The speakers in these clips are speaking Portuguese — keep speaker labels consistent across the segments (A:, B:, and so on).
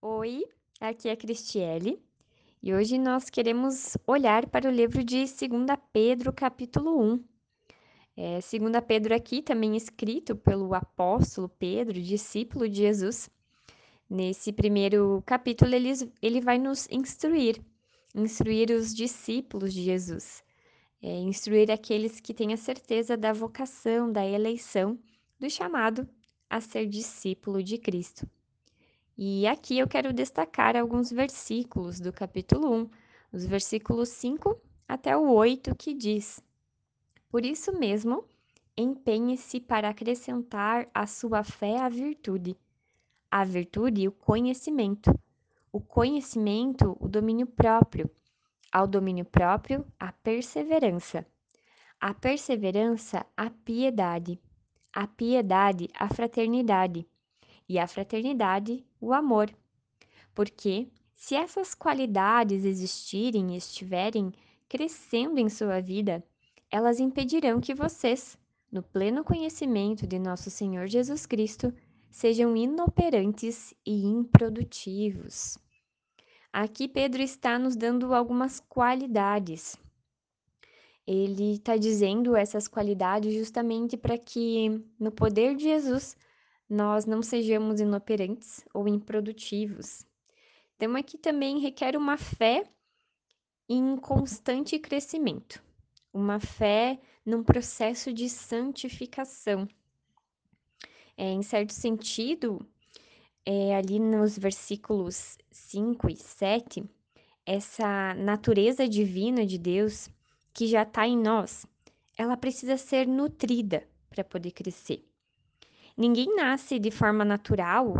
A: Oi, aqui é a Cristiele e hoje nós queremos olhar para o livro de 2 Pedro, capítulo 1. É, 2 Pedro aqui também escrito pelo apóstolo Pedro, discípulo de Jesus. Nesse primeiro capítulo, ele, ele vai nos instruir, instruir os discípulos de Jesus, é, instruir aqueles que têm a certeza da vocação, da eleição, do chamado a ser discípulo de Cristo. E aqui eu quero destacar alguns versículos do capítulo 1, os versículos 5 até o 8, que diz: Por isso mesmo, empenhe-se para acrescentar à sua fé a virtude, a virtude o conhecimento, o conhecimento o domínio próprio, ao domínio próprio a perseverança, a perseverança a piedade, a piedade a fraternidade e a fraternidade, o amor. Porque, se essas qualidades existirem e estiverem crescendo em sua vida, elas impedirão que vocês, no pleno conhecimento de nosso Senhor Jesus Cristo, sejam inoperantes e improdutivos. Aqui Pedro está nos dando algumas qualidades. Ele está dizendo essas qualidades justamente para que, no poder de Jesus, nós não sejamos inoperantes ou improdutivos. Então, aqui também requer uma fé em constante crescimento, uma fé num processo de santificação. É, em certo sentido, é, ali nos versículos 5 e 7, essa natureza divina de Deus que já está em nós, ela precisa ser nutrida para poder crescer. Ninguém nasce de forma natural ou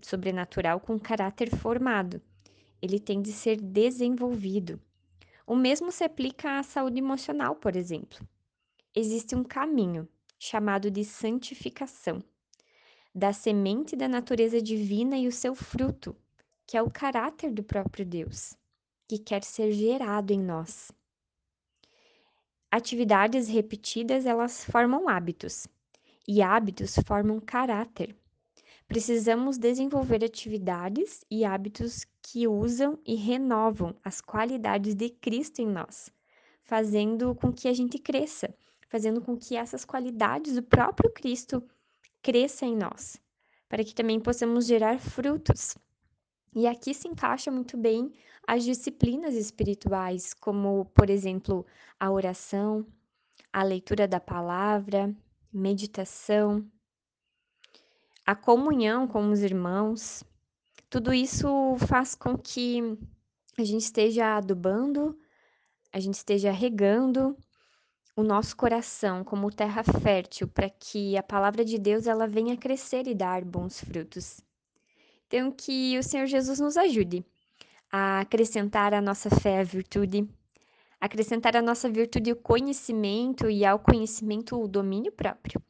A: sobrenatural com caráter formado. Ele tem de ser desenvolvido. O mesmo se aplica à saúde emocional, por exemplo. Existe um caminho chamado de santificação da semente da natureza divina e o seu fruto, que é o caráter do próprio Deus, que quer ser gerado em nós. Atividades repetidas, elas formam hábitos e hábitos formam caráter. Precisamos desenvolver atividades e hábitos que usam e renovam as qualidades de Cristo em nós, fazendo com que a gente cresça, fazendo com que essas qualidades do próprio Cristo cresçam em nós, para que também possamos gerar frutos. E aqui se encaixa muito bem as disciplinas espirituais, como, por exemplo, a oração, a leitura da palavra, meditação, a comunhão com os irmãos, tudo isso faz com que a gente esteja adubando, a gente esteja regando o nosso coração como terra fértil para que a palavra de Deus ela venha crescer e dar bons frutos. Então que o Senhor Jesus nos ajude a acrescentar à nossa fé a virtude, acrescentar à nossa virtude o conhecimento e ao conhecimento o domínio próprio,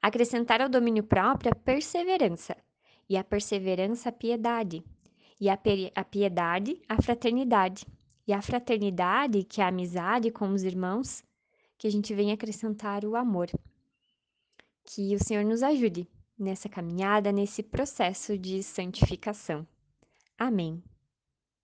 A: acrescentar ao domínio próprio a perseverança, e a perseverança a piedade, e a, a piedade a fraternidade, e a fraternidade, que é a amizade com os irmãos, que a gente venha acrescentar o amor. Que o Senhor nos ajude nessa caminhada, nesse processo de santificação. Amém.